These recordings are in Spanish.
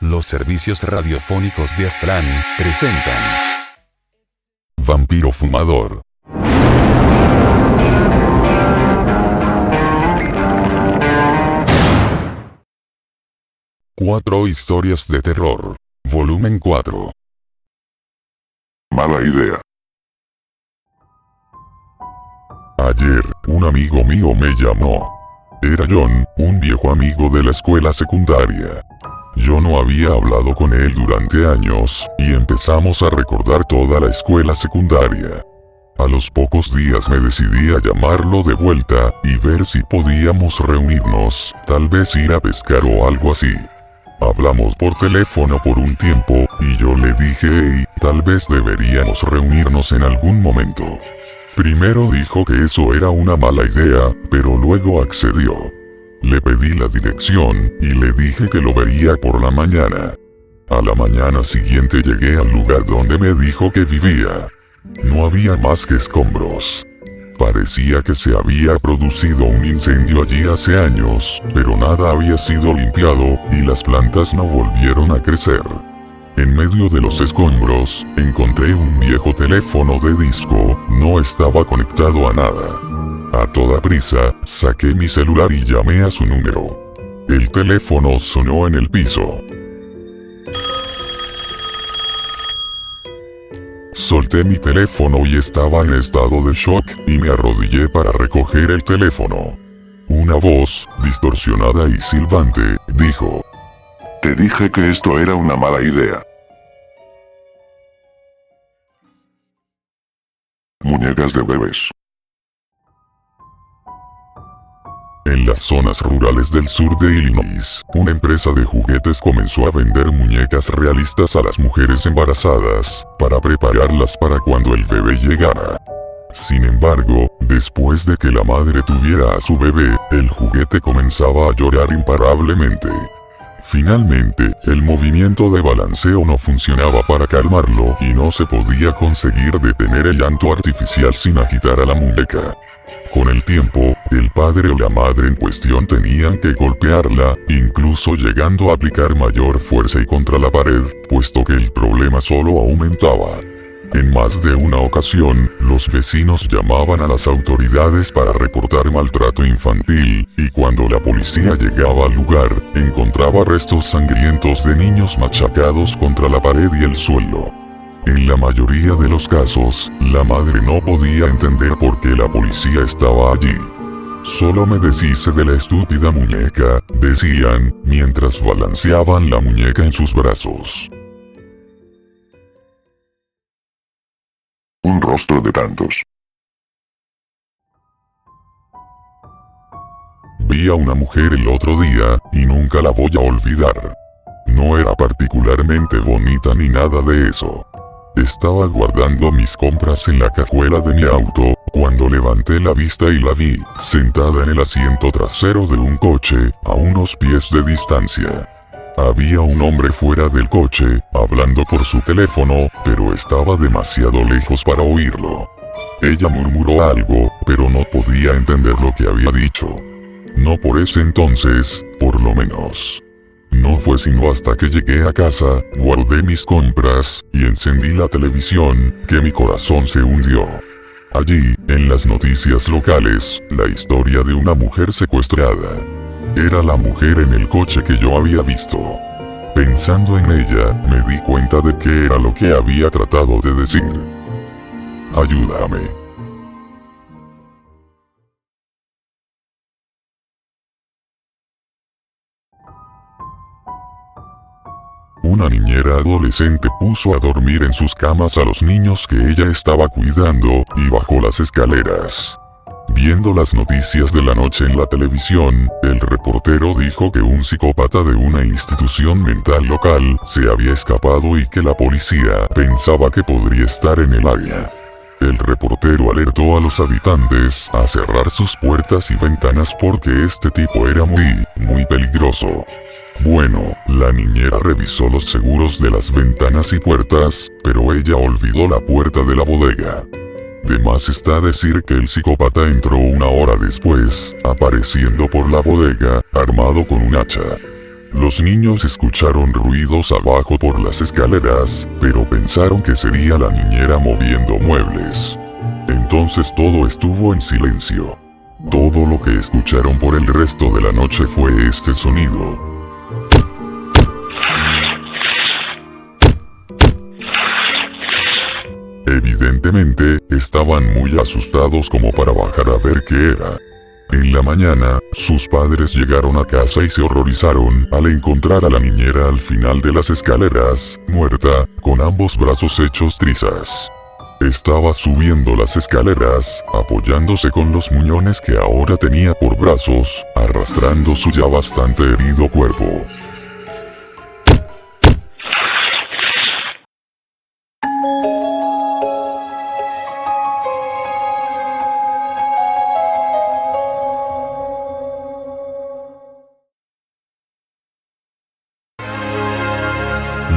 Los servicios radiofónicos de Aztlán presentan Vampiro Fumador. Cuatro historias de terror. Volumen 4. Mala idea. Ayer, un amigo mío me llamó. Era John, un viejo amigo de la escuela secundaria. Yo no había hablado con él durante años, y empezamos a recordar toda la escuela secundaria. A los pocos días me decidí a llamarlo de vuelta, y ver si podíamos reunirnos, tal vez ir a pescar o algo así. Hablamos por teléfono por un tiempo, y yo le dije, hey, tal vez deberíamos reunirnos en algún momento. Primero dijo que eso era una mala idea, pero luego accedió. Le pedí la dirección, y le dije que lo vería por la mañana. A la mañana siguiente llegué al lugar donde me dijo que vivía. No había más que escombros. Parecía que se había producido un incendio allí hace años, pero nada había sido limpiado, y las plantas no volvieron a crecer. En medio de los escombros, encontré un viejo teléfono de disco, no estaba conectado a nada. A toda prisa, saqué mi celular y llamé a su número. El teléfono sonó en el piso. Solté mi teléfono y estaba en estado de shock, y me arrodillé para recoger el teléfono. Una voz, distorsionada y silbante, dijo, Te dije que esto era una mala idea. Muñecas de bebés. En las zonas rurales del sur de Illinois, una empresa de juguetes comenzó a vender muñecas realistas a las mujeres embarazadas, para prepararlas para cuando el bebé llegara. Sin embargo, después de que la madre tuviera a su bebé, el juguete comenzaba a llorar imparablemente. Finalmente, el movimiento de balanceo no funcionaba para calmarlo y no se podía conseguir detener el llanto artificial sin agitar a la muñeca. Con el tiempo, el padre o la madre en cuestión tenían que golpearla, incluso llegando a aplicar mayor fuerza y contra la pared, puesto que el problema solo aumentaba. En más de una ocasión, los vecinos llamaban a las autoridades para reportar maltrato infantil, y cuando la policía llegaba al lugar, encontraba restos sangrientos de niños machacados contra la pared y el suelo. En la mayoría de los casos, la madre no podía entender por qué la policía estaba allí. Solo me deshice de la estúpida muñeca, decían, mientras balanceaban la muñeca en sus brazos. Un rostro de tantos. Vi a una mujer el otro día, y nunca la voy a olvidar. No era particularmente bonita ni nada de eso. Estaba guardando mis compras en la cajuela de mi auto, cuando levanté la vista y la vi, sentada en el asiento trasero de un coche, a unos pies de distancia. Había un hombre fuera del coche, hablando por su teléfono, pero estaba demasiado lejos para oírlo. Ella murmuró algo, pero no podía entender lo que había dicho. No por ese entonces, por lo menos. No fue sino hasta que llegué a casa, guardé mis compras, y encendí la televisión, que mi corazón se hundió. Allí, en las noticias locales, la historia de una mujer secuestrada. Era la mujer en el coche que yo había visto. Pensando en ella, me di cuenta de que era lo que había tratado de decir. Ayúdame. Una niñera adolescente puso a dormir en sus camas a los niños que ella estaba cuidando, y bajó las escaleras. Viendo las noticias de la noche en la televisión, el reportero dijo que un psicópata de una institución mental local se había escapado y que la policía pensaba que podría estar en el área. El reportero alertó a los habitantes a cerrar sus puertas y ventanas porque este tipo era muy, muy peligroso. Bueno, la niñera revisó los seguros de las ventanas y puertas, pero ella olvidó la puerta de la bodega. De más está decir que el psicópata entró una hora después, apareciendo por la bodega, armado con un hacha. Los niños escucharon ruidos abajo por las escaleras, pero pensaron que sería la niñera moviendo muebles. Entonces todo estuvo en silencio. Todo lo que escucharon por el resto de la noche fue este sonido. Evidentemente, estaban muy asustados como para bajar a ver qué era. En la mañana, sus padres llegaron a casa y se horrorizaron al encontrar a la niñera al final de las escaleras, muerta, con ambos brazos hechos trizas. Estaba subiendo las escaleras, apoyándose con los muñones que ahora tenía por brazos, arrastrando su ya bastante herido cuerpo.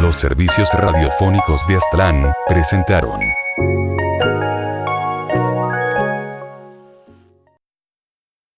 Los servicios radiofónicos de Aztlán presentaron